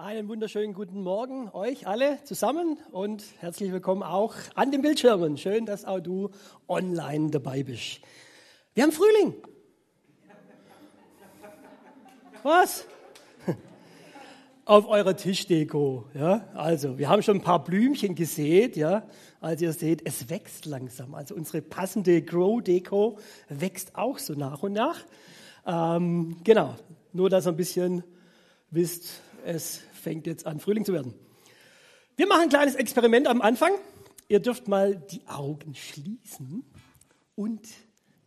Einen wunderschönen guten Morgen euch alle zusammen und herzlich willkommen auch an den Bildschirmen. Schön, dass auch du online dabei bist. Wir haben Frühling. Was? Auf eurer Tischdeko, ja. Also, wir haben schon ein paar Blümchen gesät, ja. Also ihr seht, es wächst langsam. Also unsere passende Grow-Deko wächst auch so nach und nach. Ähm, genau. Nur, dass ihr ein bisschen wisst, es fängt jetzt an, Frühling zu werden. Wir machen ein kleines Experiment am Anfang. Ihr dürft mal die Augen schließen und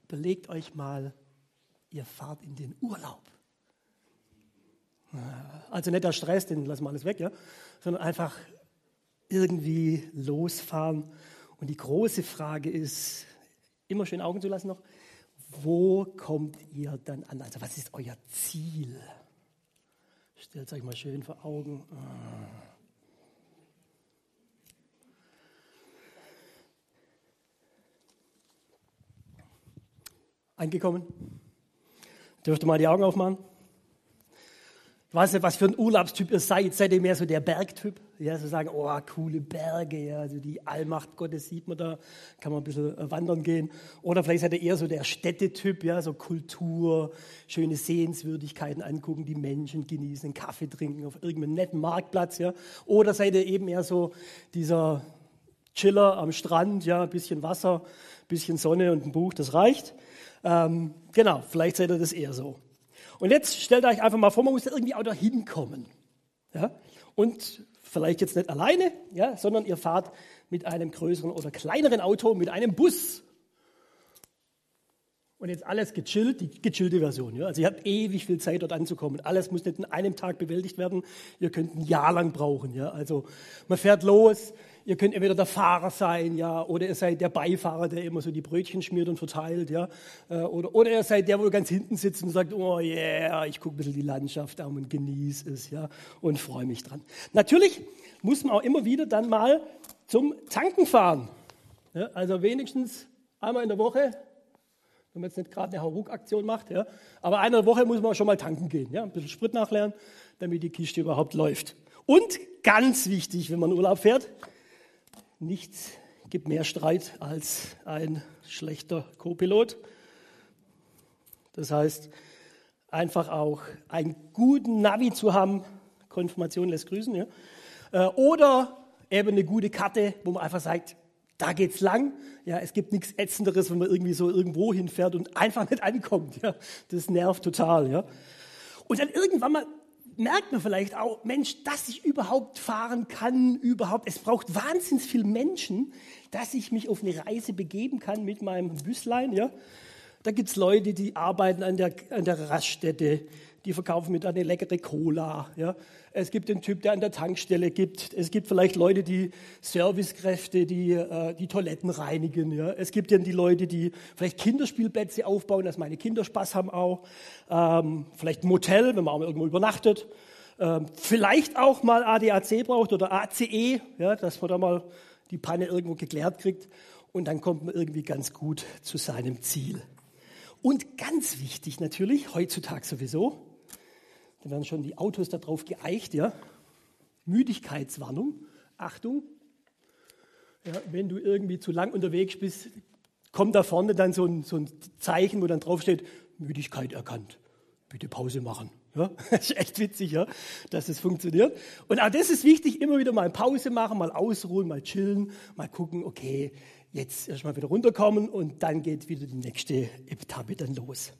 überlegt euch mal, ihr fahrt in den Urlaub. Also nicht der Stress, den lassen wir alles weg, ja? sondern einfach irgendwie losfahren. Und die große Frage ist, immer schön Augen zu lassen noch, wo kommt ihr dann an? Also was ist euer Ziel? Stellt es euch mal schön vor Augen. Eingekommen? Dürft ihr mal die Augen aufmachen? Ich weiß nicht, was für ein Urlaubstyp ihr seid. Seid ihr mehr so der Bergtyp? Ja, so sagen, oh, coole Berge, ja, also die Allmacht Gottes sieht man da, kann man ein bisschen äh, wandern gehen. Oder vielleicht seid ihr eher so der Städtetyp, ja, so Kultur, schöne Sehenswürdigkeiten angucken, die Menschen genießen, einen Kaffee trinken auf irgendeinem netten Marktplatz, ja. Oder seid ihr eben eher so dieser Chiller am Strand, ja, ein bisschen Wasser, ein bisschen Sonne und ein Buch, das reicht. Ähm, genau, vielleicht seid ihr das eher so. Und jetzt stellt euch einfach mal vor, man muss da irgendwie auch da hinkommen. Ja? Und vielleicht jetzt nicht alleine, ja, sondern ihr fahrt mit einem größeren oder kleineren Auto, mit einem Bus. Und jetzt alles gechillt, die gechillte Version. Ja? Also ihr habt ewig viel Zeit dort anzukommen. Alles muss nicht in einem Tag bewältigt werden. Ihr könnt ein Jahr lang brauchen. Ja? Also man fährt los, Ihr könnt entweder der Fahrer sein, ja, oder ihr seid der Beifahrer, der immer so die Brötchen schmiert und verteilt, ja, äh, oder, oder ihr seid der, wo ganz hinten sitzt und sagt, oh yeah, ich gucke ein bisschen die Landschaft an und genieße es, ja, und freue mich dran. Natürlich muss man auch immer wieder dann mal zum Tanken fahren. Ja, also wenigstens einmal in der Woche, wenn man jetzt nicht gerade eine Hauruck-Aktion macht, ja, aber einmal in der Woche muss man schon mal tanken gehen, ja, ein bisschen Sprit nachlernen, damit die Kiste überhaupt läuft. Und ganz wichtig, wenn man Urlaub fährt, Nichts gibt mehr Streit als ein schlechter Co-Pilot. Das heißt, einfach auch einen guten Navi zu haben, Konfirmation lässt grüßen, ja? Äh, oder eben eine gute Karte, wo man einfach sagt, da geht's lang. Ja, es gibt nichts Ätzenderes, wenn man irgendwie so irgendwo hinfährt und einfach nicht ankommt. Ja, das nervt total. Ja, und dann irgendwann mal merkt man vielleicht auch, Mensch, dass ich überhaupt fahren kann, überhaupt. Es braucht wahnsinnig viel Menschen, dass ich mich auf eine Reise begeben kann mit meinem Büslein. Ja? Da es Leute, die arbeiten an der, an der Raststätte, die verkaufen mit eine leckere Cola. Ja? Es gibt den Typ, der an der Tankstelle gibt. Es gibt vielleicht Leute, die Servicekräfte, die äh, die Toiletten reinigen. Ja? Es gibt dann die Leute, die vielleicht Kinderspielplätze aufbauen, dass meine Kinder Spaß haben auch. Ähm, vielleicht ein Motel, wenn man auch irgendwo übernachtet. Ähm, vielleicht auch mal ADAC braucht oder ACE, ja, dass man da mal die Panne irgendwo geklärt kriegt. Und dann kommt man irgendwie ganz gut zu seinem Ziel. Und ganz wichtig natürlich, heutzutage sowieso, da werden schon die Autos darauf geeicht, ja. Müdigkeitswarnung, Achtung. Ja, wenn du irgendwie zu lang unterwegs bist, kommt da vorne dann so ein, so ein Zeichen, wo dann draufsteht, Müdigkeit erkannt. Bitte Pause machen. Ja, das ist echt witzig, ja, dass das funktioniert. Und auch das ist wichtig, immer wieder mal Pause machen, mal ausruhen, mal chillen, mal gucken, okay, jetzt erstmal wieder runterkommen und dann geht wieder die nächste Etappe dann los.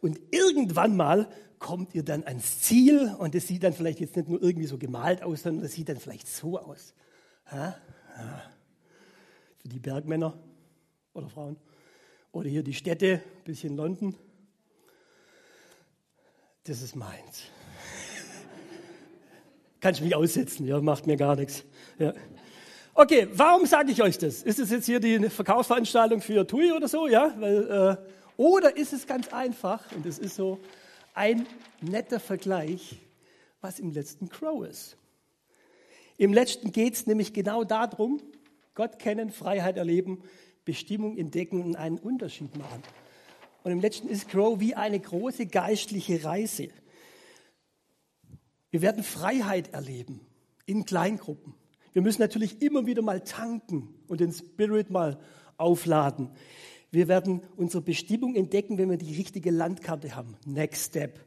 Und irgendwann mal kommt ihr dann ans Ziel und es sieht dann vielleicht jetzt nicht nur irgendwie so gemalt aus, sondern es sieht dann vielleicht so aus. Ja? Ja. Für die Bergmänner oder Frauen. Oder hier die Städte, bisschen London. Das ist meins. Kann ich mich aussetzen, ja, macht mir gar nichts. Ja. Okay, warum sage ich euch das? Ist es jetzt hier die Verkaufsveranstaltung für TUI oder so? Ja, weil äh, oder ist es ganz einfach, und es ist so ein netter Vergleich, was im letzten Crow ist. Im letzten geht es nämlich genau darum, Gott kennen, Freiheit erleben, Bestimmung entdecken und einen Unterschied machen. Und im letzten ist Crow wie eine große geistliche Reise. Wir werden Freiheit erleben in Kleingruppen. Wir müssen natürlich immer wieder mal tanken und den Spirit mal aufladen. Wir werden unsere Bestimmung entdecken, wenn wir die richtige Landkarte haben. Next Step.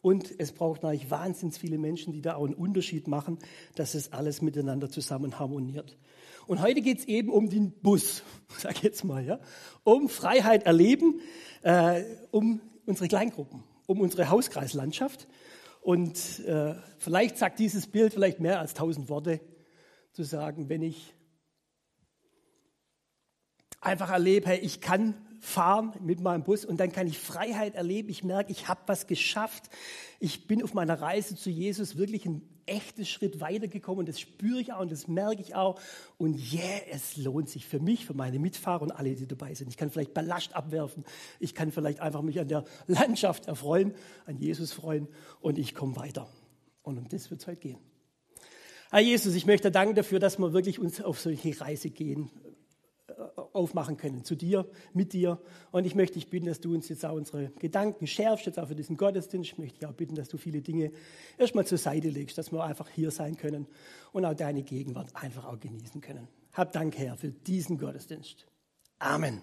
Und es braucht natürlich wahnsinnig viele Menschen, die da auch einen Unterschied machen, dass es alles miteinander zusammen harmoniert. Und heute geht es eben um den Bus, sag ich jetzt mal, ja, um Freiheit erleben, äh, um unsere Kleingruppen, um unsere Hauskreislandschaft. Und äh, vielleicht sagt dieses Bild vielleicht mehr als tausend Worte, zu sagen, wenn ich einfach erlebe, hey, ich kann fahren mit meinem Bus und dann kann ich Freiheit erleben. Ich merke, ich habe was geschafft. Ich bin auf meiner Reise zu Jesus wirklich einen echten Schritt weitergekommen. Das spüre ich auch und das merke ich auch. Und yeah, es lohnt sich für mich, für meine Mitfahrer und alle, die dabei sind. Ich kann vielleicht Ballast abwerfen. Ich kann vielleicht einfach mich an der Landschaft erfreuen, an Jesus freuen und ich komme weiter. Und um das wird es heute gehen. Herr Jesus, ich möchte danken dafür, dass wir wirklich uns auf solche Reise gehen aufmachen können, zu dir, mit dir. Und ich möchte dich bitten, dass du uns jetzt auch unsere Gedanken schärfst, jetzt auch für diesen Gottesdienst. Ich möchte dich auch bitten, dass du viele Dinge erstmal zur Seite legst, dass wir einfach hier sein können und auch deine Gegenwart einfach auch genießen können. Hab Dank, Herr, für diesen Gottesdienst. Amen.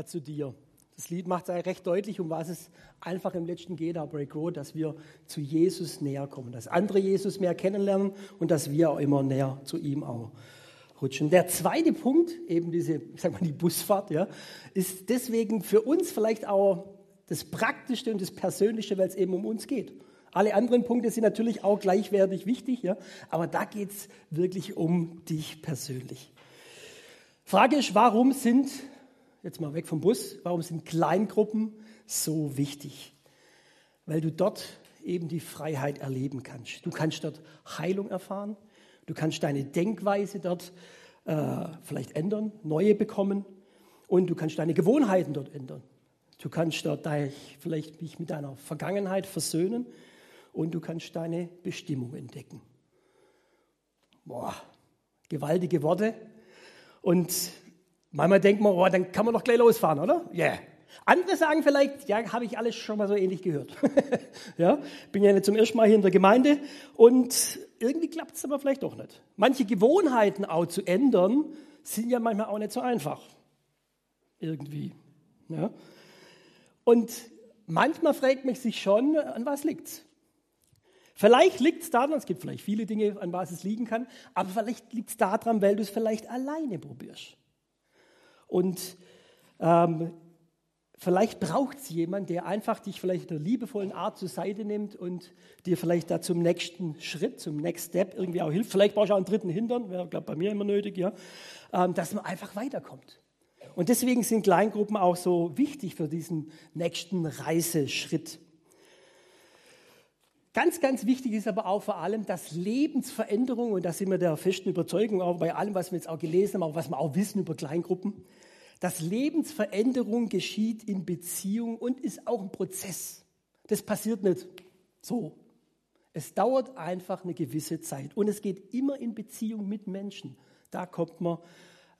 Näher zu dir. Das Lied macht es recht deutlich, um was es einfach im letzten geht, aber Break Road, dass wir zu Jesus näher kommen, dass andere Jesus mehr kennenlernen und dass wir auch immer näher zu ihm auch rutschen. Der zweite Punkt, eben diese, sag mal, die Busfahrt, ja, ist deswegen für uns vielleicht auch das Praktischste und das Persönlichste, weil es eben um uns geht. Alle anderen Punkte sind natürlich auch gleichwertig wichtig, ja, aber da geht es wirklich um dich persönlich. Frage ist, warum sind jetzt mal weg vom Bus, warum sind Kleingruppen so wichtig? Weil du dort eben die Freiheit erleben kannst. Du kannst dort Heilung erfahren, du kannst deine Denkweise dort äh, vielleicht ändern, neue bekommen und du kannst deine Gewohnheiten dort ändern. Du kannst dort vielleicht dich mit deiner Vergangenheit versöhnen und du kannst deine Bestimmung entdecken. Boah, gewaltige Worte. Und Manchmal denkt man, oh, dann kann man doch gleich losfahren, oder? Ja. Yeah. Andere sagen vielleicht, ja, habe ich alles schon mal so ähnlich gehört. ja, bin ja nicht zum ersten Mal hier in der Gemeinde und irgendwie klappt es aber vielleicht doch nicht. Manche Gewohnheiten auch zu ändern, sind ja manchmal auch nicht so einfach. Irgendwie. Ja. Und manchmal fragt mich sich schon, an was liegt's? Vielleicht liegt es daran, es gibt vielleicht viele Dinge, an was es liegen kann, aber vielleicht liegt es daran, weil du es vielleicht alleine probierst. Und ähm, vielleicht braucht es jemand, der einfach dich vielleicht in einer liebevollen Art zur Seite nimmt und dir vielleicht da zum nächsten Schritt, zum Next Step irgendwie auch hilft. Vielleicht brauchst du auch einen dritten Hintern, wäre, glaube bei mir immer nötig, ja, ähm, dass man einfach weiterkommt. Und deswegen sind Kleingruppen auch so wichtig für diesen nächsten Reiseschritt. Ganz, ganz wichtig ist aber auch vor allem, dass Lebensveränderung, und da sind wir der festen Überzeugung, auch bei allem, was wir jetzt auch gelesen haben, aber was wir auch wissen über Kleingruppen, dass Lebensveränderung geschieht in Beziehung und ist auch ein Prozess. Das passiert nicht so. Es dauert einfach eine gewisse Zeit und es geht immer in Beziehung mit Menschen. Da kommt man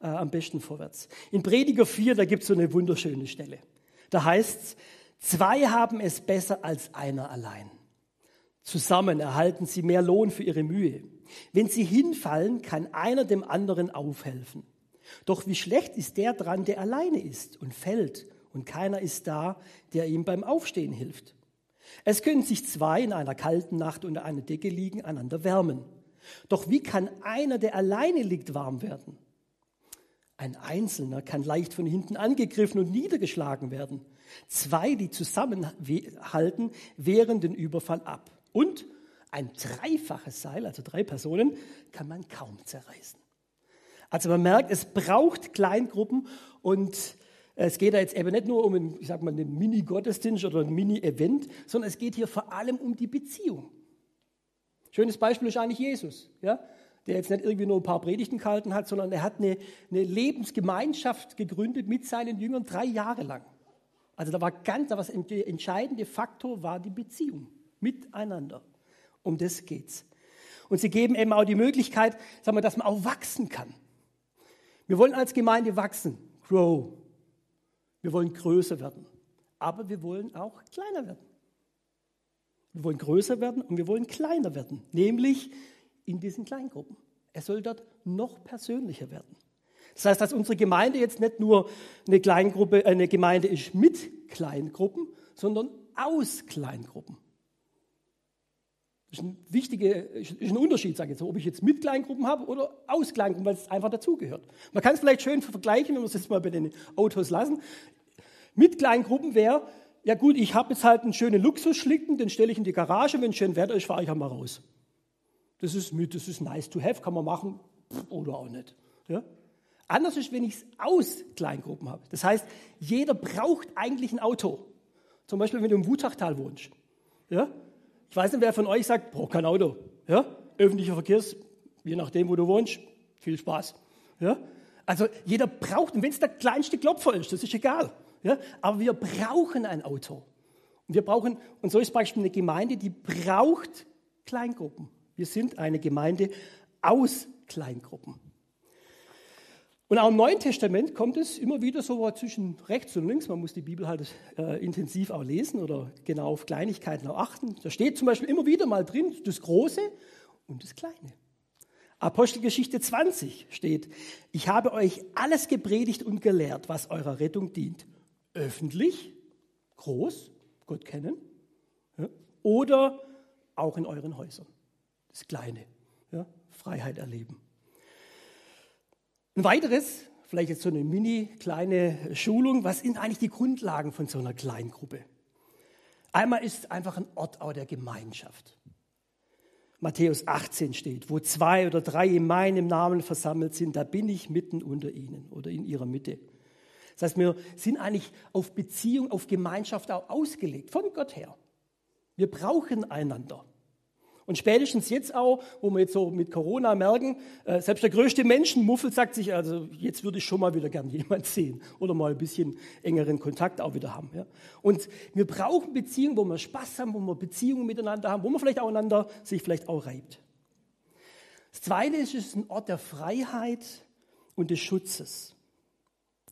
äh, am besten vorwärts. In Prediger 4, da gibt es so eine wunderschöne Stelle. Da heißt es, zwei haben es besser als einer allein. Zusammen erhalten sie mehr Lohn für ihre Mühe. Wenn sie hinfallen, kann einer dem anderen aufhelfen. Doch wie schlecht ist der dran, der alleine ist und fällt und keiner ist da, der ihm beim Aufstehen hilft. Es können sich zwei in einer kalten Nacht unter einer Decke liegen, einander wärmen. Doch wie kann einer, der alleine liegt, warm werden? Ein Einzelner kann leicht von hinten angegriffen und niedergeschlagen werden. Zwei, die zusammenhalten, wehren den Überfall ab. Und ein dreifaches Seil, also drei Personen, kann man kaum zerreißen. Also man merkt, es braucht Kleingruppen und es geht da jetzt eben nicht nur um einen, ich sag mal, einen Mini-Gottesdienst oder ein Mini-Event, sondern es geht hier vor allem um die Beziehung. Schönes Beispiel ist eigentlich Jesus, ja? der jetzt nicht irgendwie nur ein paar Predigten gehalten hat, sondern er hat eine, eine Lebensgemeinschaft gegründet mit seinen Jüngern drei Jahre lang. Also da war ganz, da was der entscheidende Faktor war die Beziehung. Miteinander. Um das geht's. Und sie geben eben auch die Möglichkeit, sagen wir, dass man auch wachsen kann. Wir wollen als Gemeinde wachsen, grow. Wir wollen größer werden. Aber wir wollen auch kleiner werden. Wir wollen größer werden und wir wollen kleiner werden, nämlich in diesen Kleingruppen. Es soll dort noch persönlicher werden. Das heißt, dass unsere Gemeinde jetzt nicht nur eine Kleingruppe, eine Gemeinde ist mit Kleingruppen, sondern aus Kleingruppen. Das ist ein wichtiger ist ein Unterschied, sage ich jetzt, ob ich jetzt mit Kleingruppen habe oder aus Kleingruppen, weil es einfach dazugehört. Man kann es vielleicht schön vergleichen, wenn wir es jetzt mal bei den Autos lassen. Mit Kleingruppen wäre, ja gut, ich habe jetzt halt einen schönen Luxusschlitten, den stelle ich in die Garage, wenn schön Wetter ist, fahre ich halt mal raus. Das ist mit, das ist nice to have, kann man machen oder auch nicht. Ja? Anders ist, wenn ich es aus Kleingruppen habe. Das heißt, jeder braucht eigentlich ein Auto. Zum Beispiel, wenn du im Wutachtal wohnst. Ja? Ich weiß nicht, wer von euch sagt, braucht kein Auto. Ja? Öffentlicher Verkehrs, je nachdem, wo du wohnst, viel Spaß. Ja? Also jeder braucht, und wenn es der kleinste Klopfer ist, das ist egal. Ja? Aber wir brauchen ein Auto. Und wir brauchen, und so ist beispielsweise eine Gemeinde, die braucht Kleingruppen. Wir sind eine Gemeinde aus Kleingruppen. Und auch im Neuen Testament kommt es immer wieder so zwischen rechts und links. Man muss die Bibel halt äh, intensiv auch lesen oder genau auf Kleinigkeiten auch achten. Da steht zum Beispiel immer wieder mal drin das Große und das Kleine. Apostelgeschichte 20 steht, ich habe euch alles gepredigt und gelehrt, was eurer Rettung dient. Öffentlich, groß, Gott kennen, ja, oder auch in euren Häusern. Das Kleine, ja, Freiheit erleben. Ein weiteres, vielleicht jetzt so eine mini kleine Schulung, was sind eigentlich die Grundlagen von so einer Kleingruppe? Einmal ist einfach ein Ort auch der Gemeinschaft. Matthäus 18 steht, wo zwei oder drei in meinem Namen versammelt sind, da bin ich mitten unter ihnen oder in ihrer Mitte. Das heißt, wir sind eigentlich auf Beziehung, auf Gemeinschaft auch ausgelegt, von Gott her. Wir brauchen einander. Und spätestens jetzt auch, wo wir jetzt so mit Corona merken, äh, selbst der größte Menschenmuffel sagt sich, also jetzt würde ich schon mal wieder gern jemand sehen oder mal ein bisschen engeren Kontakt auch wieder haben. Ja. Und wir brauchen Beziehungen, wo wir Spaß haben, wo wir Beziehungen miteinander haben, wo man vielleicht auch einander sich vielleicht auch reibt. Das Zweite ist, es ist ein Ort der Freiheit und des Schutzes.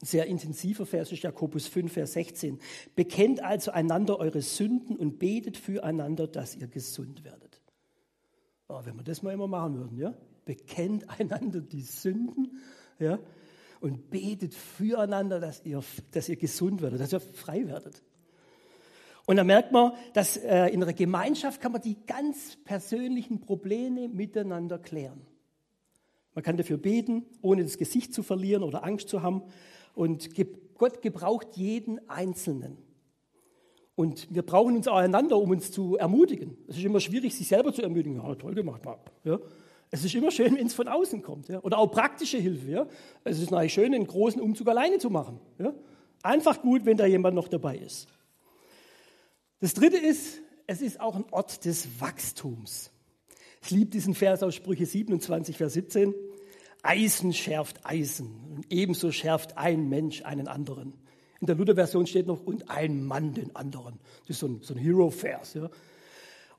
Ein sehr intensiver Vers ist Jakobus 5, Vers 16. Bekennt also einander eure Sünden und betet füreinander, dass ihr gesund werdet. Oh, wenn wir das mal immer machen würden, ja? Bekennt einander die Sünden, ja? Und betet füreinander, dass ihr, dass ihr gesund werdet, dass ihr frei werdet. Und da merkt man, dass äh, in einer Gemeinschaft kann man die ganz persönlichen Probleme miteinander klären. Man kann dafür beten, ohne das Gesicht zu verlieren oder Angst zu haben. Und Gott gebraucht jeden Einzelnen. Und wir brauchen uns auch einander, um uns zu ermutigen. Es ist immer schwierig, sich selber zu ermutigen. Ja, toll gemacht, Marc. Ja. Es ist immer schön, wenn es von außen kommt. Ja. Oder auch praktische Hilfe. Ja. Es ist natürlich schön, einen großen Umzug alleine zu machen. Ja. Einfach gut, wenn da jemand noch dabei ist. Das Dritte ist, es ist auch ein Ort des Wachstums. Ich liebe diesen Vers aus Sprüche 27, Vers 17. Eisen schärft Eisen und ebenso schärft ein Mensch einen anderen. In der Luther-Version steht noch, und ein Mann den anderen. Das ist so ein, so ein Hero-Vers. Ja.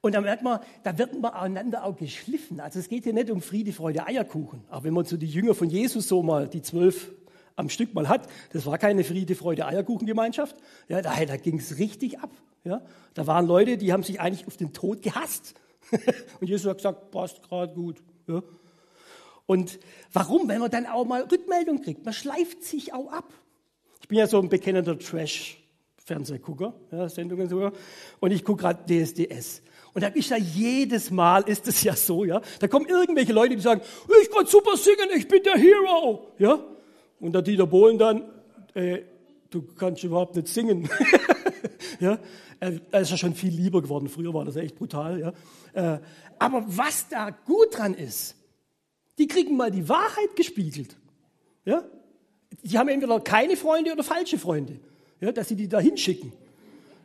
Und da merkt man, da wird man einander auch geschliffen. Also es geht hier nicht um Friede, Freude, Eierkuchen. Aber wenn man so die Jünger von Jesus so mal, die zwölf am Stück mal hat, das war keine Friede, Freude, Eierkuchen-Gemeinschaft. Ja, da, da ging es richtig ab. Ja. Da waren Leute, die haben sich eigentlich auf den Tod gehasst. und Jesus hat gesagt, passt gerade gut. Ja. Und warum? Weil man dann auch mal Rückmeldung kriegt. Man schleift sich auch ab. Ich bin ja so ein bekennender Trash-Fernsehgucker, ja, Sendungen sogar, und ich gucke gerade DSDS. Und da ist ja jedes Mal ist es ja so, ja. Da kommen irgendwelche Leute, die sagen, ich kann super singen, ich bin der Hero, ja. Und der Dieter Bohlen dann, äh, du kannst überhaupt nicht singen, ja. Er ist ja schon viel lieber geworden. Früher war das echt brutal, ja. Äh, aber was da gut dran ist, die kriegen mal die Wahrheit gespiegelt, ja die haben entweder keine Freunde oder falsche Freunde, ja, dass sie die da hinschicken.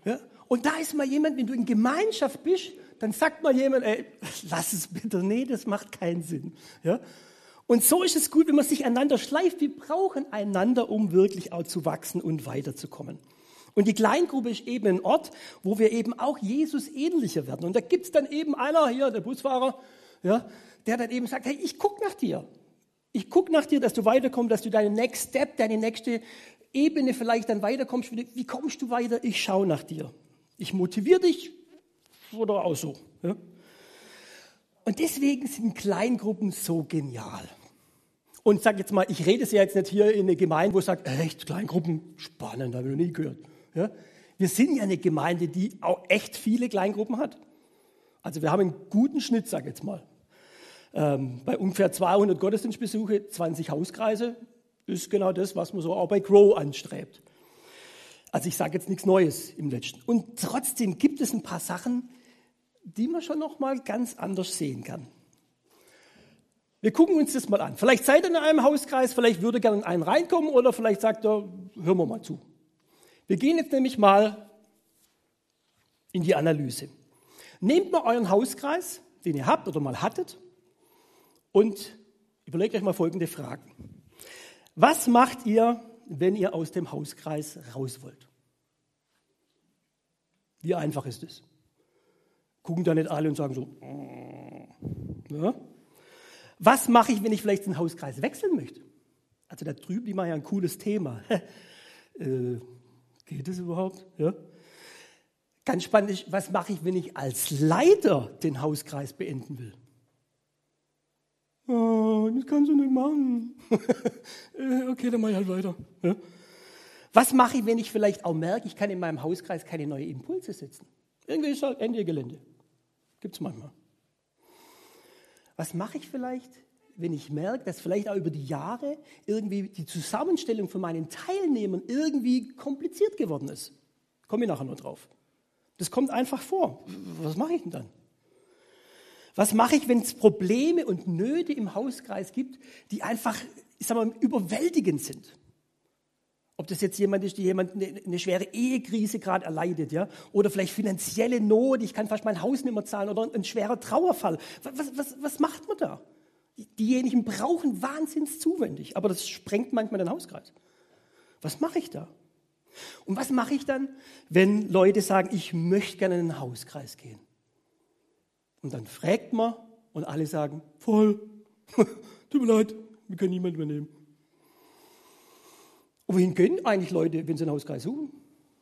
Ja. Und da ist mal jemand, wenn du in Gemeinschaft bist, dann sagt mal jemand, ey, lass es bitte, nee, das macht keinen Sinn. Ja. Und so ist es gut, wenn man sich einander schleift. Wir brauchen einander, um wirklich auch zu wachsen und weiterzukommen. Und die Kleingruppe ist eben ein Ort, wo wir eben auch Jesus ähnlicher werden. Und da gibt's dann eben einer hier, der Busfahrer, ja, der dann eben sagt, hey, ich guck nach dir. Ich guck nach dir, dass du weiterkommst, dass du deinen Next Step, deine nächste Ebene vielleicht dann weiterkommst. Wie kommst du weiter? Ich schaue nach dir. Ich motiviere dich oder auch so. Ja? Und deswegen sind Kleingruppen so genial. Und sag jetzt mal, ich rede es ja jetzt nicht hier in eine Gemeinde, wo ich sage, echt, Kleingruppen, spannend, habe ich noch nie gehört. Ja? Wir sind ja eine Gemeinde, die auch echt viele Kleingruppen hat. Also wir haben einen guten Schnitt, sag jetzt mal. Ähm, bei ungefähr 200 Gottesdienstbesuche, 20 Hauskreise, ist genau das, was man so auch bei Grow anstrebt. Also ich sage jetzt nichts Neues im letzten. Und trotzdem gibt es ein paar Sachen, die man schon noch mal ganz anders sehen kann. Wir gucken uns das mal an. Vielleicht seid ihr in einem Hauskreis, vielleicht würde gerne in einen reinkommen oder vielleicht sagt er, hören wir mal zu. Wir gehen jetzt nämlich mal in die Analyse. Nehmt mal euren Hauskreis, den ihr habt oder mal hattet, und überlegt euch mal folgende Fragen. Was macht ihr, wenn ihr aus dem Hauskreis raus wollt? Wie einfach ist es? Gucken da nicht alle und sagen so, ja? Was mache ich, wenn ich vielleicht den Hauskreis wechseln möchte? Also da drüben, machen ja ein cooles Thema. äh, geht es überhaupt? Ja? Ganz spannend ist, was mache ich, wenn ich als Leiter den Hauskreis beenden will? Oh, das kannst du nicht machen. Äh, okay, dann mache ich halt weiter. Was mache ich, wenn ich vielleicht auch merke, ich kann in meinem Hauskreis keine neuen Impulse setzen? Irgendwie ist halt Ende Gelände. Gibt es manchmal. Was mache ich vielleicht, wenn ich merke, dass vielleicht auch über die Jahre irgendwie die Zusammenstellung von meinen Teilnehmern irgendwie kompliziert geworden ist? Komme ich nachher noch drauf. Das kommt einfach vor. Was mache ich denn dann? Was mache ich, wenn es Probleme und Nöte im Hauskreis gibt, die einfach, ich sag mal, überwältigend sind? Ob das jetzt jemand ist, der jemand eine, eine schwere Ehekrise gerade erleidet, ja, oder vielleicht finanzielle Not, ich kann fast mein Haus nicht mehr zahlen, oder ein, ein schwerer Trauerfall. Was, was, was macht man da? Diejenigen brauchen wahnsinns zuwendig, aber das sprengt manchmal den Hauskreis. Was mache ich da? Und was mache ich dann, wenn Leute sagen, ich möchte gerne in den Hauskreis gehen? Und dann fragt man und alle sagen, voll, tut mir leid, wir können niemand übernehmen. Und wohin gehen eigentlich Leute, wenn sie einen Hauskreis suchen?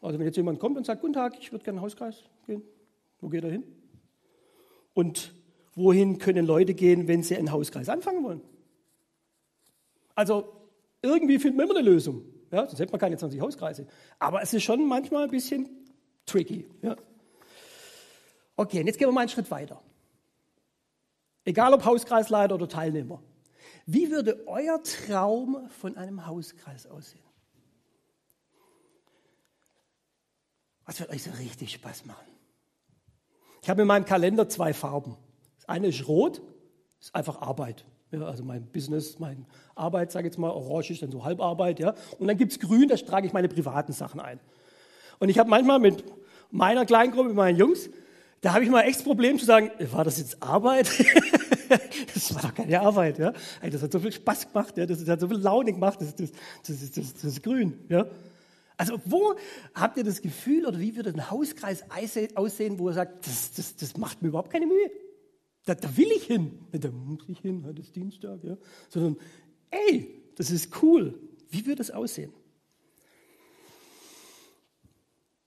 Also wenn jetzt jemand kommt und sagt, guten Tag, ich würde gerne einen Hauskreis gehen, wo geht er hin? Und wohin können Leute gehen, wenn sie einen Hauskreis anfangen wollen? Also irgendwie findet man immer eine Lösung. Ja, sonst hätte man keine 20 Hauskreise. Aber es ist schon manchmal ein bisschen tricky. Ja. Okay, und jetzt gehen wir mal einen Schritt weiter. Egal ob Hauskreisleiter oder Teilnehmer. Wie würde euer Traum von einem Hauskreis aussehen? Was wird euch so richtig Spaß machen? Ich habe in meinem Kalender zwei Farben. Das eine ist rot, das ist einfach Arbeit. Ja, also mein Business, meine Arbeit, sage ich jetzt mal, orange ist dann so Halbarbeit. Ja. Und dann gibt es grün, da trage ich meine privaten Sachen ein. Und ich habe manchmal mit meiner Kleingruppe, mit meinen Jungs, da habe ich mal echt das Problem zu sagen, war das jetzt Arbeit? das war doch keine Arbeit. Ja. Das hat so viel Spaß gemacht, ja. das hat so viel Laune gemacht, das, das, das, das, das ist grün. Ja. Also wo habt ihr das Gefühl oder wie würde ein Hauskreis aussehen, wo ihr sagt, das, das, das macht mir überhaupt keine Mühe? Da, da will ich hin. Da muss ich hin, heute ist Dienstag. Ja. Sondern, ey, das ist cool. Wie würde es aussehen?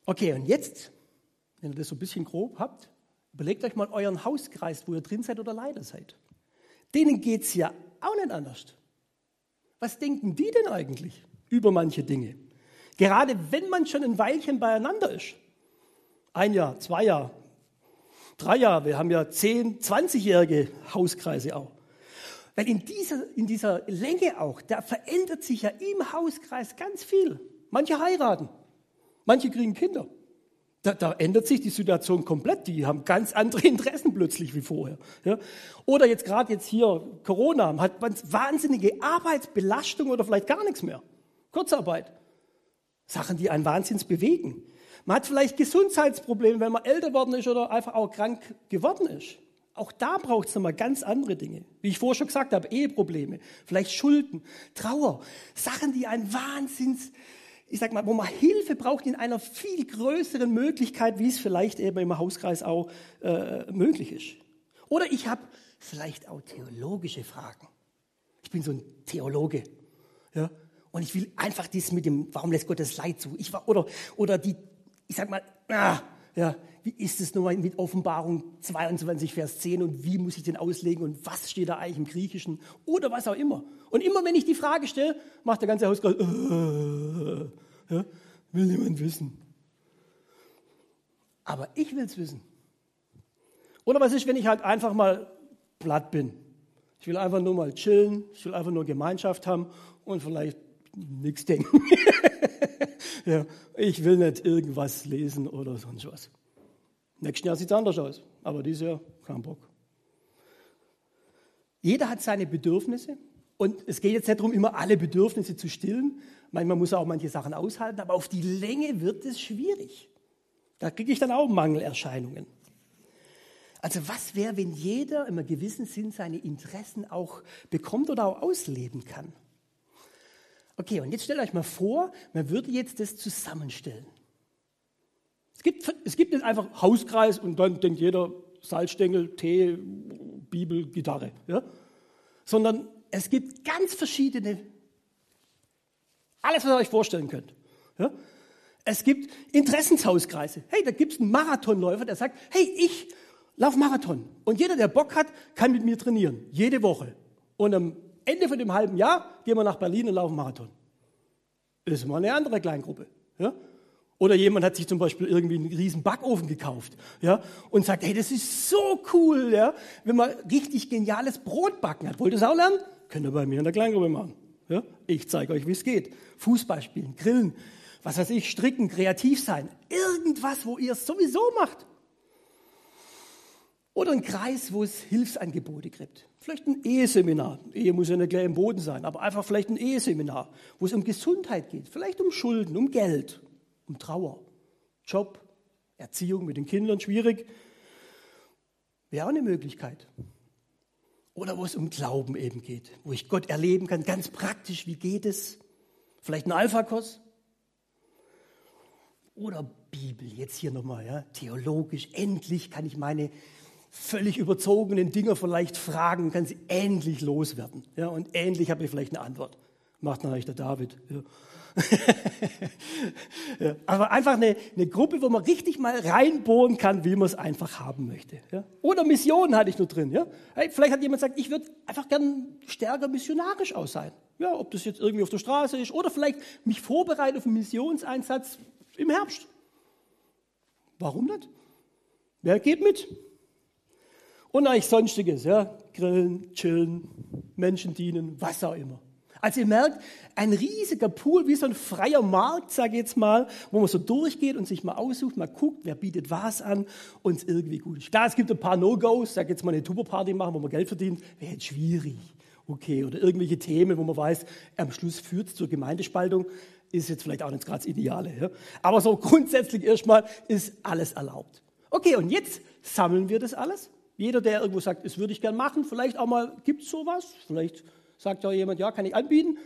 Okay, und jetzt, wenn ihr das so ein bisschen grob habt, überlegt euch mal euren Hauskreis, wo ihr drin seid oder leider seid. Denen geht es ja auch nicht anders. Was denken die denn eigentlich über manche Dinge? Gerade wenn man schon ein Weilchen beieinander ist. Ein Jahr, zwei Jahre, drei Jahre. Wir haben ja 10, 20-jährige Hauskreise auch. Weil in dieser, in dieser Länge auch, da verändert sich ja im Hauskreis ganz viel. Manche heiraten, manche kriegen Kinder. Da, da, ändert sich die Situation komplett. Die haben ganz andere Interessen plötzlich wie vorher. Ja? Oder jetzt gerade jetzt hier Corona, hat man wahnsinnige Arbeitsbelastung oder vielleicht gar nichts mehr. Kurzarbeit. Sachen, die einen wahnsinns bewegen. Man hat vielleicht Gesundheitsprobleme, wenn man älter geworden ist oder einfach auch krank geworden ist. Auch da braucht es nochmal ganz andere Dinge. Wie ich vorher schon gesagt habe, Eheprobleme, vielleicht Schulden, Trauer, Sachen, die einen wahnsinns ich sag mal, wo man Hilfe braucht in einer viel größeren Möglichkeit, wie es vielleicht eben im Hauskreis auch äh, möglich ist. Oder ich habe vielleicht auch theologische Fragen. Ich bin so ein Theologe. Ja? Und ich will einfach dies mit dem, warum lässt Gott das Leid zu? Ich war, oder, oder die, ich sag mal, ah, ja, wie ist es nun mit Offenbarung 22, Vers 10 und wie muss ich den auslegen und was steht da eigentlich im Griechischen oder was auch immer. Und immer wenn ich die Frage stelle, macht der ganze Hauskreis, äh, ja, will niemand wissen. Aber ich will es wissen. Oder was ist, wenn ich halt einfach mal platt bin? Ich will einfach nur mal chillen, ich will einfach nur Gemeinschaft haben und vielleicht nichts denken. ja, ich will nicht irgendwas lesen oder sonst was. Nächstes Jahr sieht es anders aus, aber dieses Jahr kein Bock. Jeder hat seine Bedürfnisse und es geht jetzt nicht darum, immer alle Bedürfnisse zu stillen. Manchmal muss er auch manche Sachen aushalten, aber auf die Länge wird es schwierig. Da kriege ich dann auch Mangelerscheinungen. Also was wäre, wenn jeder im gewissen Sinn seine Interessen auch bekommt oder auch ausleben kann? Okay, und jetzt stellt euch mal vor, man würde jetzt das zusammenstellen. Es gibt, es gibt nicht einfach Hauskreis und dann denkt jeder Salzstängel, Tee, Bibel, Gitarre. Ja? Sondern es gibt ganz verschiedene, alles, was ihr euch vorstellen könnt. Ja? Es gibt Interessenshauskreise. Hey, da gibt es einen Marathonläufer, der sagt, hey, ich lauf Marathon. Und jeder, der Bock hat, kann mit mir trainieren. Jede Woche. Und am Ende von dem halben Jahr gehen wir nach Berlin und laufen Marathon. Das ist mal eine andere Kleingruppe. Ja? Oder jemand hat sich zum Beispiel irgendwie einen riesen Backofen gekauft ja, und sagt, hey, das ist so cool, ja, wenn man richtig geniales Brot backen hat. Wollt ihr das auch lernen? Könnt ihr bei mir in der Kleingruppe machen. Ja? Ich zeige euch, wie es geht. Fußball spielen, grillen, was weiß ich, stricken, kreativ sein. Irgendwas, wo ihr es sowieso macht. Oder ein Kreis, wo es Hilfsangebote gibt. Vielleicht ein Eheseminar. Ehe muss ja nicht gleich im Boden sein, aber einfach vielleicht ein Eheseminar, wo es um Gesundheit geht, vielleicht um Schulden, um Geld, um Trauer, Job, Erziehung mit den Kindern, schwierig. Wäre auch eine Möglichkeit. Oder wo es um Glauben eben geht, wo ich Gott erleben kann, ganz praktisch, wie geht es? Vielleicht ein Alpha-Kurs? Oder Bibel, jetzt hier nochmal, ja, theologisch, endlich kann ich meine völlig überzogenen Dinger vielleicht fragen, kann sie endlich loswerden. Ja, und endlich habe ich vielleicht eine Antwort. Macht natürlich der David. Ja. Ja, aber einfach eine, eine, Gruppe, wo man richtig mal reinbohren kann, wie man es einfach haben möchte. Ja. Oder Missionen hatte ich nur drin. Ja. Hey, vielleicht hat jemand gesagt, ich würde einfach gern stärker missionarisch aus sein. Ja, ob das jetzt irgendwie auf der Straße ist oder vielleicht mich vorbereiten auf einen Missionseinsatz im Herbst. Warum nicht? Wer geht mit? Und eigentlich sonstiges, ja, grillen, chillen, Menschen dienen, was auch immer. Also ihr merkt, ein riesiger Pool, wie so ein freier Markt, sage ich jetzt mal, wo man so durchgeht und sich mal aussucht, mal guckt, wer bietet was an und es irgendwie gut ist. Klar, es gibt ein paar No-Gos, sage jetzt mal eine Tuberparty machen, wo man Geld verdient, wäre jetzt schwierig. Okay, oder irgendwelche Themen, wo man weiß, am Schluss führt es zur Gemeindespaltung, ist jetzt vielleicht auch nicht gerade das Ideale. Ja? Aber so grundsätzlich erstmal ist alles erlaubt. Okay, und jetzt sammeln wir das alles jeder, der irgendwo sagt, das würde ich gern machen, vielleicht auch mal, gibt es sowas? Vielleicht sagt ja jemand, ja, kann ich anbieten.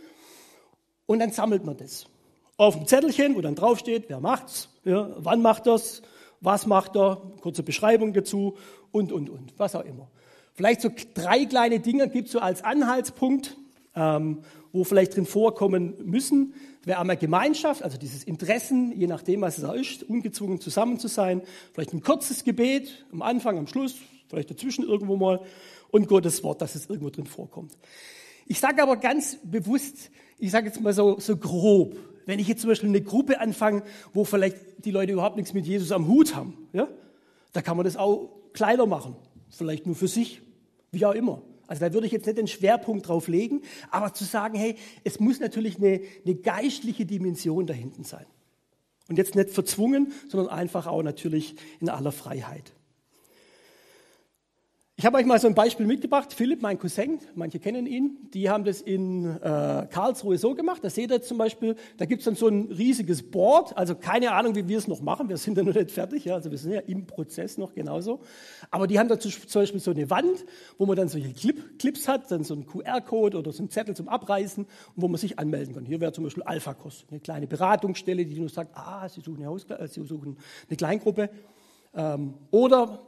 Und dann sammelt man das. Auf dem Zettelchen, wo dann draufsteht, wer macht's, ja, wann macht das, was macht er, kurze Beschreibung dazu und, und, und, was auch immer. Vielleicht so drei kleine Dinge gibt es so als Anhaltspunkt, ähm, wo vielleicht drin vorkommen müssen. Wäre einmal Gemeinschaft, also dieses Interessen, je nachdem, was es auch ist, ungezwungen zusammen zu sein. Vielleicht ein kurzes Gebet am Anfang, am Schluss, vielleicht dazwischen irgendwo mal, und Gottes Wort, dass es irgendwo drin vorkommt. Ich sage aber ganz bewusst, ich sage jetzt mal so, so grob, wenn ich jetzt zum Beispiel eine Gruppe anfange, wo vielleicht die Leute überhaupt nichts mit Jesus am Hut haben, ja, da kann man das auch kleiner machen, vielleicht nur für sich, wie auch immer. Also da würde ich jetzt nicht den Schwerpunkt drauf legen, aber zu sagen, hey, es muss natürlich eine, eine geistliche Dimension da hinten sein. Und jetzt nicht verzwungen, sondern einfach auch natürlich in aller Freiheit. Ich habe euch mal so ein Beispiel mitgebracht. Philipp, mein Cousin, manche kennen ihn, die haben das in äh, Karlsruhe so gemacht. Da seht ihr zum Beispiel, da gibt es dann so ein riesiges Board. Also keine Ahnung, wie wir es noch machen. Wir sind ja noch nicht fertig. Ja? Also wir sind ja im Prozess noch genauso. Aber die haben da zum Beispiel so eine Wand, wo man dann solche Clip, Clips hat, dann so einen QR-Code oder so einen Zettel zum Abreißen, wo man sich anmelden kann. Hier wäre zum Beispiel Alpha-Kurs, eine kleine Beratungsstelle, die nur sagt, ah, Sie suchen eine, Haus äh, Sie suchen eine Kleingruppe. Ähm, oder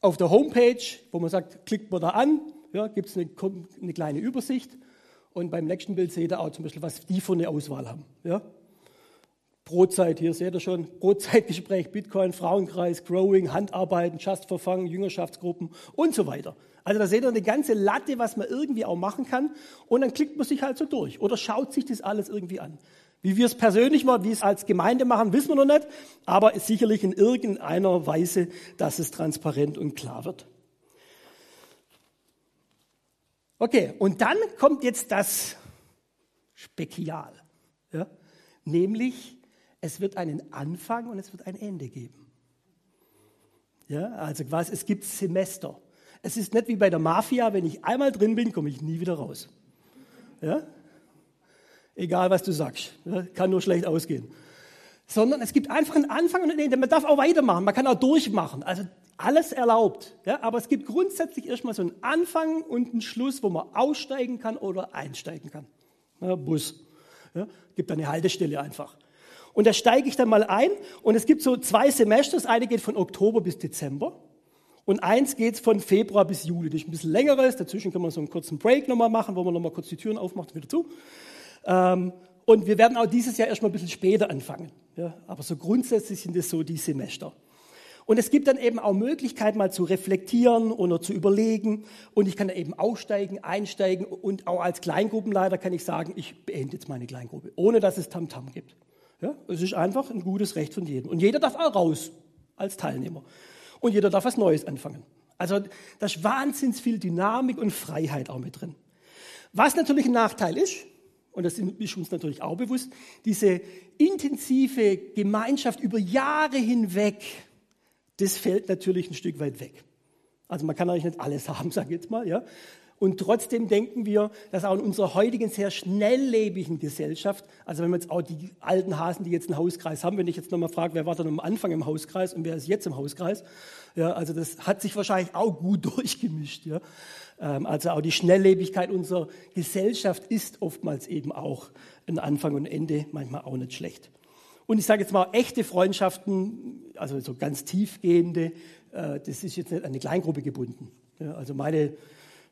auf der Homepage, wo man sagt, klickt man da an, ja, gibt es eine, eine, kleine Übersicht. Und beim nächsten Bild seht ihr auch zum Beispiel, was die für eine Auswahl haben. Ja. Brotzeit, hier seht ihr schon, Brotzeitgespräch, Bitcoin, Frauenkreis, Growing, Handarbeiten, Just Verfangen, Jüngerschaftsgruppen und so weiter. Also da seht ihr eine ganze Latte, was man irgendwie auch machen kann. Und dann klickt man sich halt so durch oder schaut sich das alles irgendwie an. Wie wir es persönlich machen, wie es als Gemeinde machen, wissen wir noch nicht, aber sicherlich in irgendeiner Weise, dass es transparent und klar wird. Okay, und dann kommt jetzt das Spekial, ja? nämlich es wird einen Anfang und es wird ein Ende geben. Ja, also quasi, es gibt Semester. Es ist nicht wie bei der Mafia, wenn ich einmal drin bin, komme ich nie wieder raus. Ja? Egal was du sagst. Kann nur schlecht ausgehen. Sondern es gibt einfach einen Anfang und ein Ende. Man darf auch weitermachen, man kann auch durchmachen. Also alles erlaubt. Ja, aber es gibt grundsätzlich erstmal so einen Anfang und einen Schluss, wo man aussteigen kann oder einsteigen kann. Ja, Bus. Ja, gibt eine Haltestelle einfach. Und da steige ich dann mal ein und es gibt so zwei Semester. Das eine geht von Oktober bis Dezember und eins geht von Februar bis Juli. Das ist ein bisschen längeres. Dazwischen kann man so einen kurzen Break nochmal machen, wo man nochmal kurz die Türen aufmacht und wieder zu. Ähm, und wir werden auch dieses Jahr erstmal ein bisschen später anfangen. Ja, aber so grundsätzlich sind es so die Semester. Und es gibt dann eben auch Möglichkeiten, mal zu reflektieren oder zu überlegen. Und ich kann dann eben aussteigen, einsteigen. Und auch als Kleingruppenleiter kann ich sagen, ich beende jetzt meine Kleingruppe, ohne dass es Tamtam -Tam gibt. Ja, es ist einfach ein gutes Recht von jedem. Und jeder darf auch raus als Teilnehmer. Und jeder darf was Neues anfangen. Also da ist wahnsinnig viel Dynamik und Freiheit auch mit drin. Was natürlich ein Nachteil ist, und das ist uns natürlich auch bewusst, diese intensive Gemeinschaft über Jahre hinweg, das fällt natürlich ein Stück weit weg. Also man kann eigentlich nicht alles haben, sage ich jetzt mal, ja. Und trotzdem denken wir, dass auch in unserer heutigen sehr schnelllebigen Gesellschaft, also wenn wir jetzt auch die alten Hasen, die jetzt einen Hauskreis haben, wenn ich jetzt nochmal frage, wer war denn am Anfang im Hauskreis und wer ist jetzt im Hauskreis, ja, also das hat sich wahrscheinlich auch gut durchgemischt, ja. Ähm, also auch die Schnelllebigkeit unserer Gesellschaft ist oftmals eben auch ein Anfang und Ende, manchmal auch nicht schlecht. Und ich sage jetzt mal, echte Freundschaften, also so ganz tiefgehende, äh, das ist jetzt nicht an eine Kleingruppe gebunden. Also meine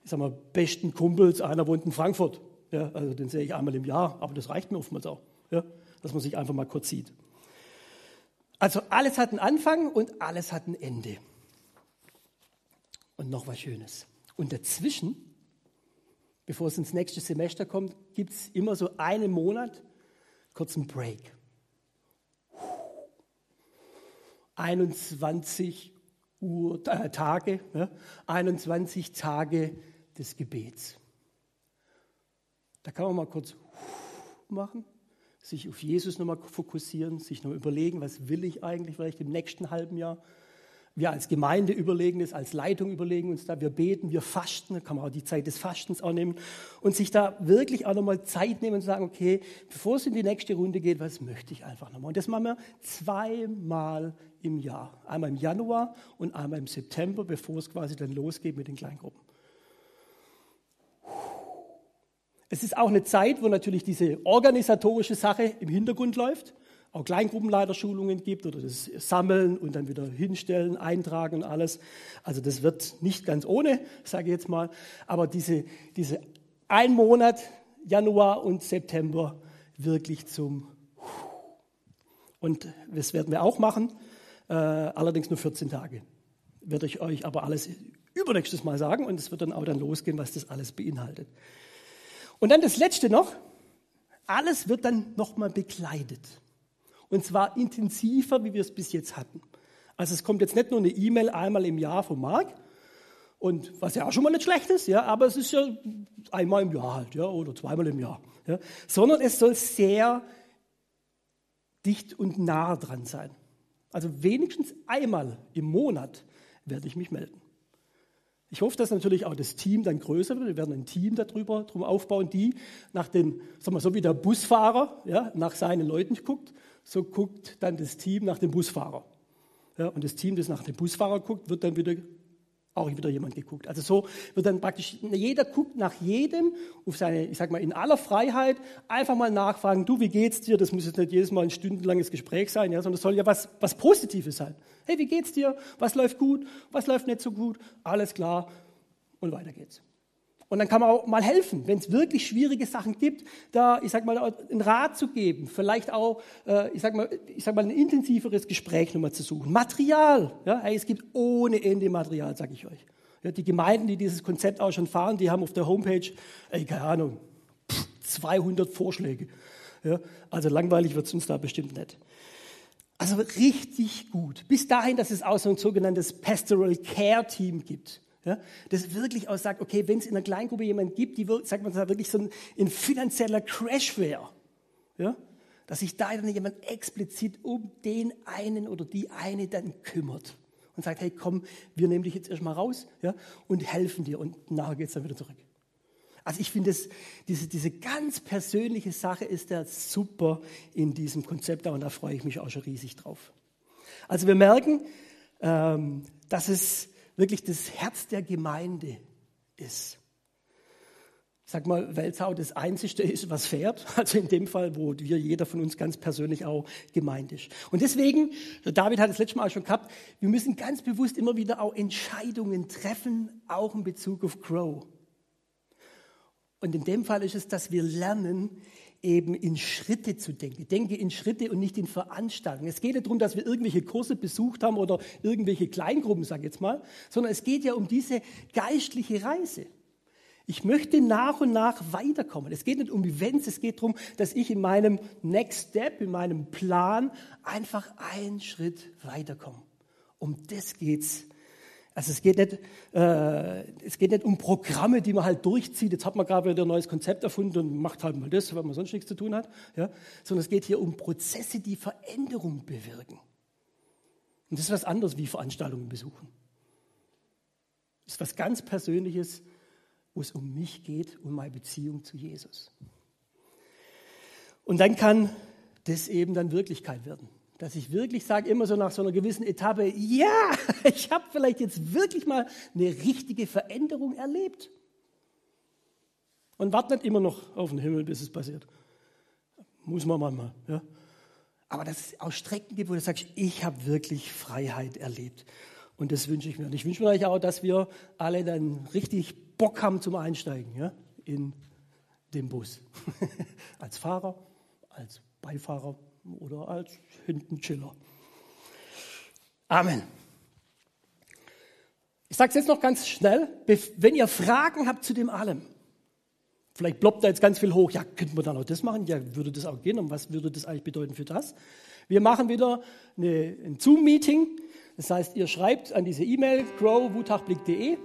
ich sag mal, besten Kumpels, einer wohnt in Frankfurt. Also den sehe ich einmal im Jahr, aber das reicht mir oftmals auch, dass man sich einfach mal kurz sieht. Also alles hat einen Anfang und alles hat ein Ende. Und noch was Schönes. Und dazwischen, bevor es ins nächste Semester kommt, gibt es immer so einen Monat kurzen Break. 21 Uhr, äh, Tage, ja, 21 Tage des Gebets. Da kann man mal kurz machen, sich auf Jesus nochmal fokussieren, sich noch überlegen, was will ich eigentlich vielleicht im nächsten halben Jahr. Wir als Gemeinde überlegen das, als Leitung überlegen uns da, wir beten, wir fasten, da kann man auch die Zeit des Fastens auch nehmen und sich da wirklich auch nochmal Zeit nehmen und sagen, okay, bevor es in die nächste Runde geht, was möchte ich einfach nochmal? Und das machen wir zweimal im Jahr. Einmal im Januar und einmal im September, bevor es quasi dann losgeht mit den Kleingruppen. Es ist auch eine Zeit, wo natürlich diese organisatorische Sache im Hintergrund läuft, auch Kleingruppenleiterschulungen gibt oder das Sammeln und dann wieder hinstellen, eintragen und alles. Also das wird nicht ganz ohne, sage ich jetzt mal. Aber diese, diese ein Monat, Januar und September, wirklich zum und das werden wir auch machen, äh, allerdings nur 14 Tage. Werde ich euch aber alles übernächstes Mal sagen und es wird dann auch dann losgehen, was das alles beinhaltet. Und dann das Letzte noch, alles wird dann nochmal bekleidet. Und zwar intensiver, wie wir es bis jetzt hatten. Also es kommt jetzt nicht nur eine E-Mail einmal im Jahr von Marc, und was ja auch schon mal nicht schlecht ist, ja, aber es ist ja einmal im Jahr halt, ja, oder zweimal im Jahr, ja, sondern es soll sehr dicht und nah dran sein. Also wenigstens einmal im Monat werde ich mich melden. Ich hoffe, dass natürlich auch das Team dann größer wird. Wir werden ein Team darüber drum aufbauen, die nach den, sagen wir so wie der Busfahrer ja, nach seinen Leuten guckt, so guckt dann das Team nach dem Busfahrer. Ja, und das Team, das nach dem Busfahrer guckt, wird dann wieder auch wieder jemand geguckt. Also so wird dann praktisch, jeder guckt nach jedem auf seine, ich sag mal, in aller Freiheit einfach mal nachfragen, du, wie geht's dir? Das muss jetzt nicht jedes Mal ein stundenlanges Gespräch sein, ja, sondern es soll ja was, was Positives sein. Hey, wie geht's dir? Was läuft gut? Was läuft nicht so gut? Alles klar. Und weiter geht's. Und dann kann man auch mal helfen, wenn es wirklich schwierige Sachen gibt, da, ich sag mal, einen Rat zu geben, vielleicht auch, äh, ich sag mal, ich sag mal, ein intensiveres Gespräch nochmal zu suchen. Material, ja, hey, es gibt ohne Ende Material, sage ich euch. Ja, die Gemeinden, die dieses Konzept auch schon fahren, die haben auf der Homepage, ey, keine Ahnung, 200 Vorschläge. Ja, also langweilig wird es uns da bestimmt nicht. Also richtig gut. Bis dahin, dass es auch so ein sogenanntes Pastoral Care Team gibt. Ja, das wirklich auch sagt, okay, wenn es in einer Kleingruppe jemanden gibt, die sagt man da wirklich so ein, ein finanzieller Crash wäre, ja, dass sich da dann jemand explizit um den einen oder die eine dann kümmert und sagt, hey, komm, wir nehmen dich jetzt erstmal raus ja, und helfen dir und nachher geht es dann wieder zurück. Also ich finde, diese, diese ganz persönliche Sache ist da super in diesem Konzept und da freue ich mich auch schon riesig drauf. Also wir merken, ähm, dass es wirklich das Herz der Gemeinde ist. Ich sag mal, Weltau das Einzige ist, was fährt. Also in dem Fall, wo wir, jeder von uns ganz persönlich auch gemeint ist. Und deswegen, David hat es letztes Mal schon gehabt, wir müssen ganz bewusst immer wieder auch Entscheidungen treffen, auch in Bezug auf Grow. Und in dem Fall ist es, dass wir lernen, eben in Schritte zu denken. Denke in Schritte und nicht in Veranstaltungen. Es geht nicht darum, dass wir irgendwelche Kurse besucht haben oder irgendwelche Kleingruppen, sage ich jetzt mal, sondern es geht ja um diese geistliche Reise. Ich möchte nach und nach weiterkommen. Es geht nicht um Events, es geht darum, dass ich in meinem Next Step, in meinem Plan einfach einen Schritt weiterkomme. Um das geht's also es geht, nicht, äh, es geht nicht um Programme, die man halt durchzieht. Jetzt hat man gerade wieder ein neues Konzept erfunden und macht halt mal das, weil man sonst nichts zu tun hat. Ja? Sondern es geht hier um Prozesse, die Veränderung bewirken. Und das ist was anderes wie Veranstaltungen besuchen. Das ist was ganz Persönliches, wo es um mich geht, um meine Beziehung zu Jesus. Und dann kann das eben dann Wirklichkeit werden dass ich wirklich sage, immer so nach so einer gewissen Etappe, ja, ich habe vielleicht jetzt wirklich mal eine richtige Veränderung erlebt. Und warte nicht immer noch auf den Himmel, bis es passiert. Muss man manchmal. Ja. Aber dass es auch Strecken gibt, wo du sagst, ich habe wirklich Freiheit erlebt. Und das wünsche ich mir. Und ich wünsche mir euch auch, dass wir alle dann richtig Bock haben zum Einsteigen ja, in den Bus. als Fahrer, als Beifahrer, oder als Hintenchiller. Amen. Ich sage es jetzt noch ganz schnell, wenn ihr Fragen habt zu dem allem, vielleicht ploppt da jetzt ganz viel hoch, ja, könnten wir dann auch das machen? Ja, würde das auch gehen? Und was würde das eigentlich bedeuten für das? Wir machen wieder eine, ein Zoom-Meeting. Das heißt, ihr schreibt an diese E-Mail growwutachblick.de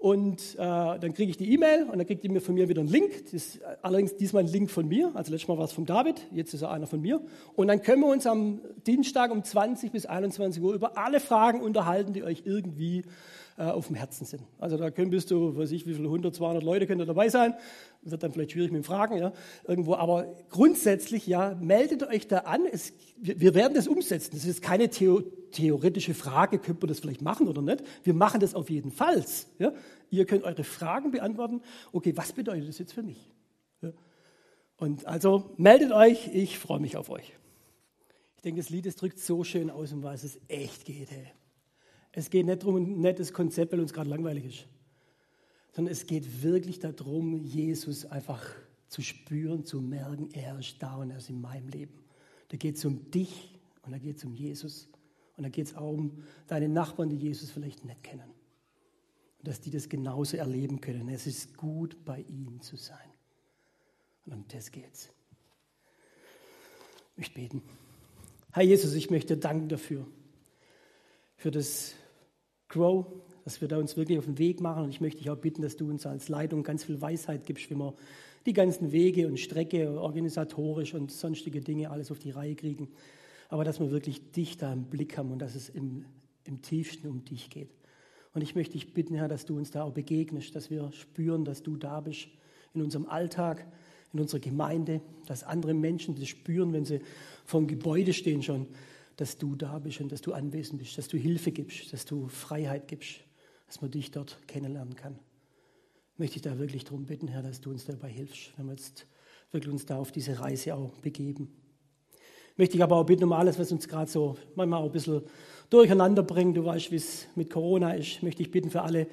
und äh, dann kriege ich die E-Mail und dann kriegt ihr mir von mir wieder einen Link. Das ist allerdings diesmal ein Link von mir. Also letztes Mal war es von David, jetzt ist er einer von mir. Und dann können wir uns am Dienstag um 20 bis 21 Uhr über alle Fragen unterhalten, die euch irgendwie äh, auf dem Herzen sind. Also da können bis du, weiß ich, wie viele 100, 200 Leute können da dabei sein. Wird dann vielleicht schwierig mit den Fragen, ja, irgendwo. Aber grundsätzlich, ja, meldet euch da an. Es, wir, wir, werden das umsetzen. Das ist keine Theo, theoretische Frage, könnte man das vielleicht machen oder nicht. Wir machen das auf jeden Fall. Ja. Ihr könnt eure Fragen beantworten. Okay, was bedeutet das jetzt für mich? Ja. Und also meldet euch, ich freue mich auf euch. Ich denke, das Lied das drückt so schön aus, um was es echt geht. Hey. Es geht nicht darum, ein nettes Konzept, weil uns gerade langweilig ist, sondern es geht wirklich darum, Jesus einfach zu spüren, zu merken, er ist da und er ist in meinem Leben. Da geht es um dich und da geht es um Jesus. Und da geht es auch um deine Nachbarn, die Jesus vielleicht nicht kennen. Und dass die das genauso erleben können. Es ist gut, bei ihm zu sein. Und um das geht's. Ich möchte beten. Herr Jesus, ich möchte danken dafür, für das Grow, dass wir da uns wirklich auf den Weg machen. Und ich möchte dich auch bitten, dass du uns als Leitung ganz viel Weisheit gibst, wie wir die ganzen Wege und Strecke, organisatorisch und sonstige Dinge alles auf die Reihe kriegen. Aber dass wir wirklich dich da im Blick haben und dass es im, im tiefsten um dich geht. Und ich möchte dich bitten, Herr, dass du uns da auch begegnest, dass wir spüren, dass du da bist in unserem Alltag, in unserer Gemeinde, dass andere Menschen das spüren, wenn sie vom Gebäude stehen schon, dass du da bist und dass du anwesend bist, dass du Hilfe gibst, dass du Freiheit gibst, dass man dich dort kennenlernen kann. Möchte ich da wirklich darum bitten, Herr, dass du uns dabei hilfst, wenn wir jetzt wirklich uns da auf diese Reise auch begeben. Möchte ich aber auch bitten um alles, was uns gerade so manchmal auch ein bisschen durcheinander bringt. Du weißt, wie es mit Corona ist. Möchte ich bitten für alle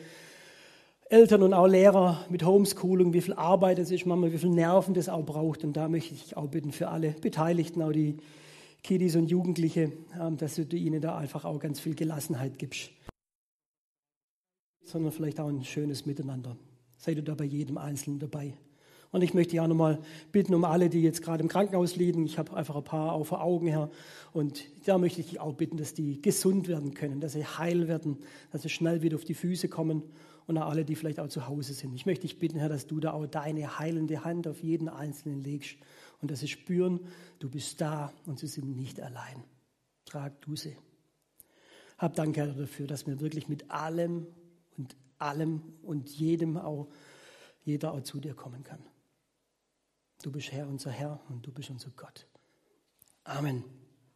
Eltern und auch Lehrer mit Homeschooling, wie viel Arbeit es ist, manchmal wie viel Nerven das auch braucht. Und da möchte ich auch bitten für alle Beteiligten, auch die Kiddies und Jugendliche, ähm, dass du ihnen da einfach auch ganz viel Gelassenheit gibst. Sondern vielleicht auch ein schönes Miteinander. Sei du da bei jedem Einzelnen dabei. Und ich möchte ja nochmal bitten um alle, die jetzt gerade im Krankenhaus liegen. Ich habe einfach ein paar auch vor Augen her. Und da möchte ich dich auch bitten, dass die gesund werden können, dass sie heil werden, dass sie schnell wieder auf die Füße kommen. Und auch alle, die vielleicht auch zu Hause sind. Ich möchte dich bitten, Herr, dass du da auch deine heilende Hand auf jeden Einzelnen legst. Und dass sie spüren, du bist da und sie sind nicht allein. Trag du sie. Hab Dank, Herr, dafür, dass wir wirklich mit allem und allem und jedem auch, jeder auch zu dir kommen kann. Du bist Herr, unser Herr und du bist unser Gott. Amen.